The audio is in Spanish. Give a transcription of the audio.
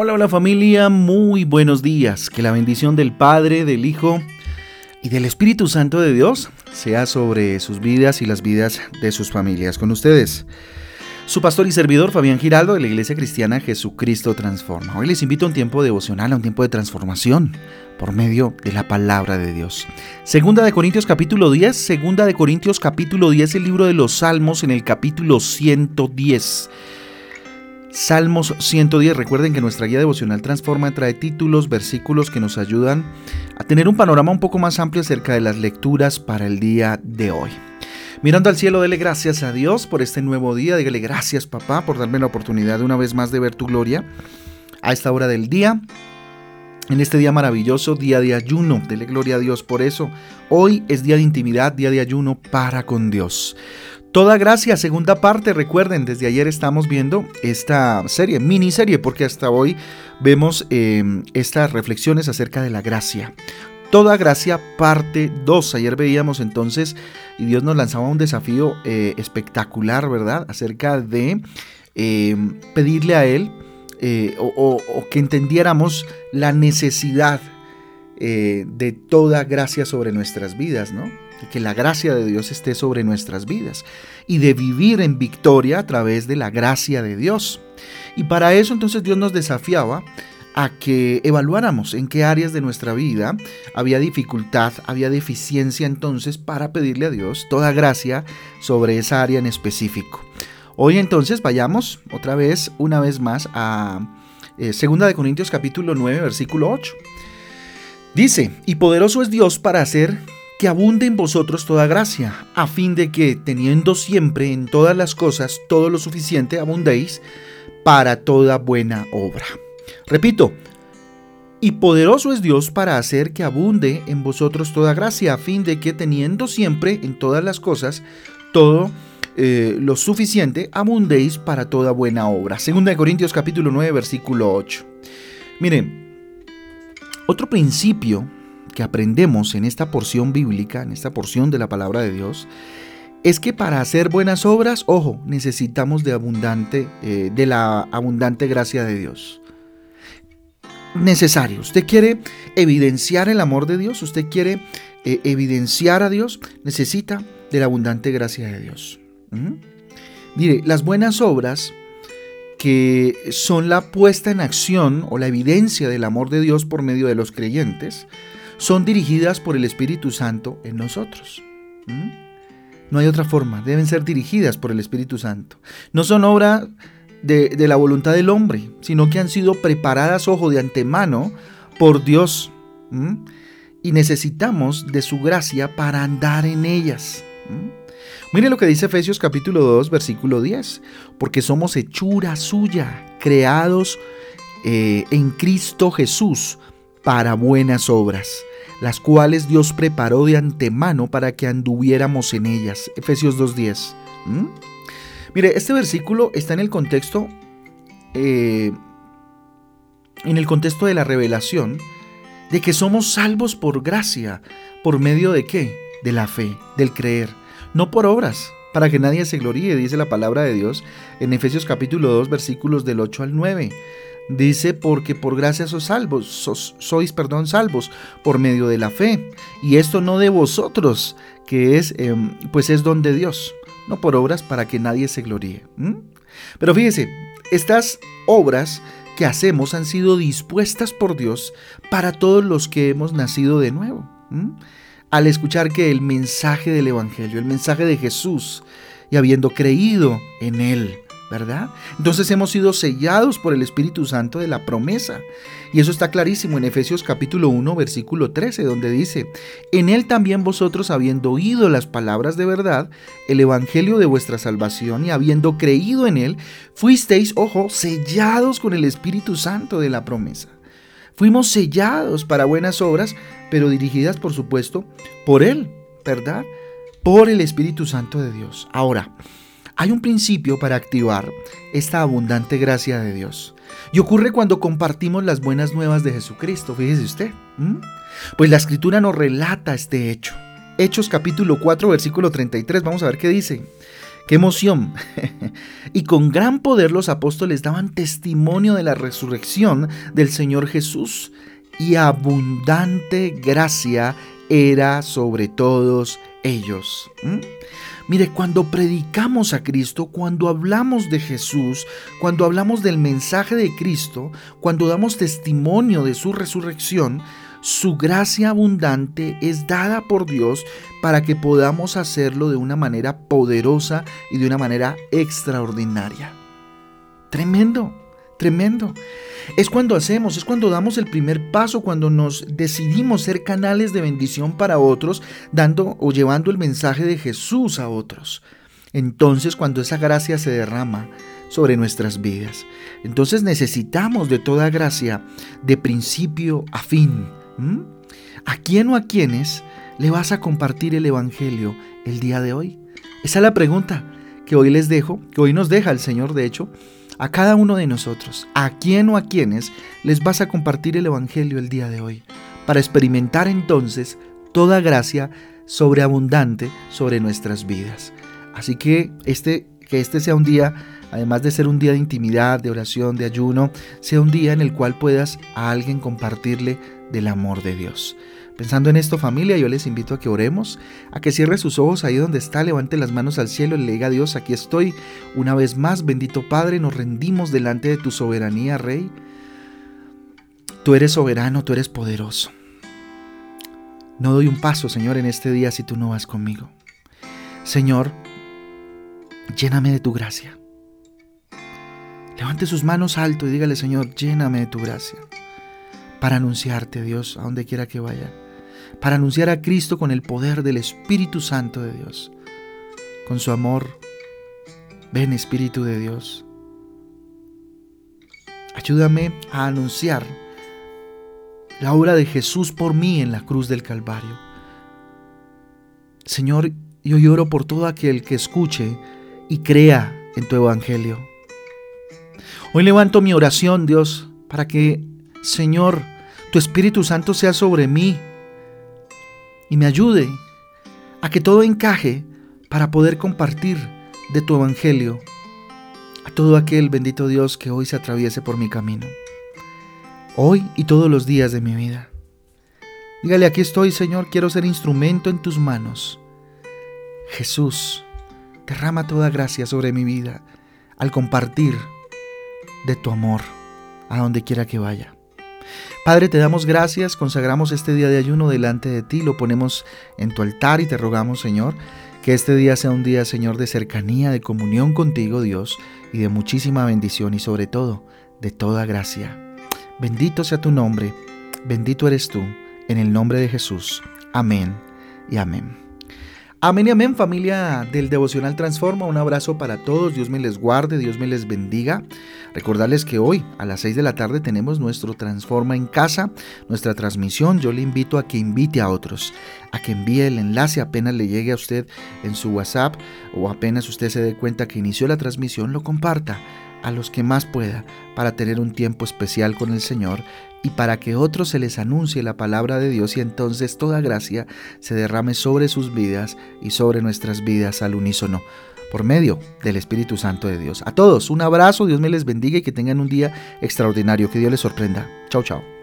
Hola, hola familia, muy buenos días. Que la bendición del Padre, del Hijo y del Espíritu Santo de Dios sea sobre sus vidas y las vidas de sus familias. Con ustedes, su pastor y servidor Fabián Giraldo de la Iglesia Cristiana Jesucristo Transforma. Hoy les invito a un tiempo devocional, a un tiempo de transformación por medio de la palabra de Dios. Segunda de Corintios capítulo 10, Segunda de Corintios capítulo 10, el libro de los Salmos en el capítulo 110. Salmos 110. Recuerden que nuestra guía devocional Transforma trae títulos, versículos que nos ayudan a tener un panorama un poco más amplio acerca de las lecturas para el día de hoy. Mirando al cielo, dele gracias a Dios por este nuevo día. Dígale gracias, papá, por darme la oportunidad de una vez más de ver tu gloria a esta hora del día. En este día maravilloso, día de ayuno, dele gloria a Dios por eso. Hoy es día de intimidad, día de ayuno para con Dios. Toda gracia, segunda parte, recuerden, desde ayer estamos viendo esta serie, miniserie, porque hasta hoy vemos em, estas reflexiones acerca de la gracia. Toda gracia, parte 2. Ayer veíamos entonces, y Dios nos lanzaba un desafío eh, espectacular, ¿verdad? Acerca de em, pedirle a Él eh, o, que entendiéramos la necesidad eh, de toda gracia sobre nuestras vidas, ¿no? que la gracia de Dios esté sobre nuestras vidas y de vivir en victoria a través de la gracia de Dios. Y para eso entonces Dios nos desafiaba a que evaluáramos en qué áreas de nuestra vida había dificultad, había deficiencia entonces para pedirle a Dios toda gracia sobre esa área en específico. Hoy entonces vayamos otra vez, una vez más a eh, Segunda de Corintios capítulo 9 versículo 8. Dice, y poderoso es Dios para hacer que abunde en vosotros toda gracia, a fin de que, teniendo siempre en todas las cosas todo lo suficiente, abundéis para toda buena obra. Repito, y poderoso es Dios para hacer que abunde en vosotros toda gracia, a fin de que, teniendo siempre en todas las cosas todo eh, lo suficiente, abundéis para toda buena obra. Segunda de Corintios capítulo 9, versículo 8. Miren, otro principio que aprendemos en esta porción bíblica, en esta porción de la palabra de Dios, es que para hacer buenas obras, ojo, necesitamos de abundante, eh, de la abundante gracia de Dios. Necesario. Usted quiere evidenciar el amor de Dios, usted quiere eh, evidenciar a Dios, necesita de la abundante gracia de Dios. ¿Mm? Mire, las buenas obras que son la puesta en acción o la evidencia del amor de Dios por medio de los creyentes, son dirigidas por el Espíritu Santo en nosotros. No hay otra forma, deben ser dirigidas por el Espíritu Santo. No son obra de, la voluntad del hombre, sino que han sido preparadas, ojo, de antemano por Dios. Y necesitamos de su gracia para andar en ellas. Mire lo que dice Efesios capítulo 2, versículo 10, porque somos hechura suya, creados eh, en Cristo Jesús para buenas obras, las cuales Dios preparó de antemano para que anduviéramos en ellas. Efesios 2.10. ¿Mm? Mire, este versículo está en el contexto, eh, en el contexto de la revelación, de que somos salvos por gracia, por medio de qué? De la fe, del creer, no por obras, para que nadie se gloríe, dice la palabra de Dios en Efesios capítulo 2, versículos del 8 al 9. Dice, porque por gracia sois salvos, sois, perdón, salvos por medio de la fe. Y esto no de vosotros, que es, em, pues es don de Dios, no por obras para que nadie se gloríe. Pero fíjese, estas obras que hacemos han sido dispuestas por Dios para todos los que hemos nacido de nuevo. Al escuchar que el mensaje del Evangelio, el mensaje de Jesús, y habiendo creído en Él, ¿verdad? Entonces hemos sido sellados por el Espíritu Santo de la promesa. Y eso está clarísimo en Efesios capítulo 1, versículo 13, donde dice, en él también vosotros habiendo oído las palabras de verdad, el Evangelio de vuestra salvación, y habiendo creído en él, fuisteis, ojo, sellados con el Espíritu Santo de la promesa. Fuimos sellados para buenas obras, pero dirigidas, por supuesto, por él, ¿verdad? Por el Espíritu Santo de Dios. Ahora, hay un principio para activar esta abundante gracia de Dios. Y ocurre cuando compartimos las buenas nuevas de Jesucristo, fíjese usted. Pues la escritura nos relata este hecho. Hechos capítulo 4, versículo 33, vamos a ver qué dice. ¡Qué emoción! y con gran poder los apóstoles daban testimonio de la resurrección del Señor Jesús y abundante gracia era sobre todos ellos. Mire, cuando predicamos a Cristo, cuando hablamos de Jesús, cuando hablamos del mensaje de Cristo, cuando damos testimonio de su resurrección, su gracia abundante es dada por Dios para que podamos hacerlo de una manera poderosa y de una manera extraordinaria. Tremendo, tremendo. Es cuando hacemos, es cuando damos el primer paso, cuando nos decidimos ser canales de bendición para otros, dando o llevando el mensaje de Jesús a otros. Entonces cuando esa gracia se derrama sobre nuestras vidas. Entonces necesitamos de toda gracia de principio a fin. ¿A quién o a quiénes le vas a compartir el Evangelio el día de hoy? Esa es la pregunta que hoy les dejo, que hoy nos deja el Señor, de hecho, a cada uno de nosotros. ¿A quién o a quiénes les vas a compartir el Evangelio el día de hoy? Para experimentar entonces toda gracia sobreabundante sobre nuestras vidas. Así que este, que este sea un día, además de ser un día de intimidad, de oración, de ayuno, sea un día en el cual puedas a alguien compartirle del amor de Dios. Pensando en esto familia, yo les invito a que oremos, a que cierre sus ojos ahí donde está, levante las manos al cielo y le diga a Dios, aquí estoy. Una vez más, bendito Padre, nos rendimos delante de tu soberanía, Rey. Tú eres soberano, tú eres poderoso. No doy un paso, Señor, en este día si tú no vas conmigo. Señor, lléname de tu gracia. Levante sus manos alto y dígale, Señor, lléname de tu gracia para anunciarte, Dios, a donde quiera que vaya, para anunciar a Cristo con el poder del Espíritu Santo de Dios, con su amor. Ven Espíritu de Dios. Ayúdame a anunciar la obra de Jesús por mí en la cruz del Calvario. Señor, yo lloro por todo aquel que escuche y crea en tu Evangelio. Hoy levanto mi oración, Dios, para que Señor, tu Espíritu Santo sea sobre mí y me ayude a que todo encaje para poder compartir de tu Evangelio a todo aquel bendito Dios que hoy se atraviese por mi camino, hoy y todos los días de mi vida. Dígale, aquí estoy Señor, quiero ser instrumento en tus manos. Jesús, derrama toda gracia sobre mi vida al compartir de tu amor a donde quiera que vaya. Padre, te damos gracias, consagramos este día de ayuno delante de ti, lo ponemos en tu altar y te rogamos, Señor, que este día sea un día, Señor, de cercanía, de comunión contigo, Dios, y de muchísima bendición y sobre todo de toda gracia. Bendito sea tu nombre, bendito eres tú, en el nombre de Jesús. Amén y amén. Amén y amén familia del Devocional Transforma. Un abrazo para todos. Dios me les guarde, Dios me les bendiga. Recordarles que hoy a las 6 de la tarde tenemos nuestro Transforma en casa, nuestra transmisión. Yo le invito a que invite a otros, a que envíe el enlace apenas le llegue a usted en su WhatsApp o apenas usted se dé cuenta que inició la transmisión, lo comparta a los que más pueda para tener un tiempo especial con el Señor y para que otros se les anuncie la palabra de Dios y entonces toda gracia se derrame sobre sus vidas y sobre nuestras vidas al unísono por medio del Espíritu Santo de Dios. A todos un abrazo, Dios me les bendiga y que tengan un día extraordinario, que Dios les sorprenda. Chao, chao.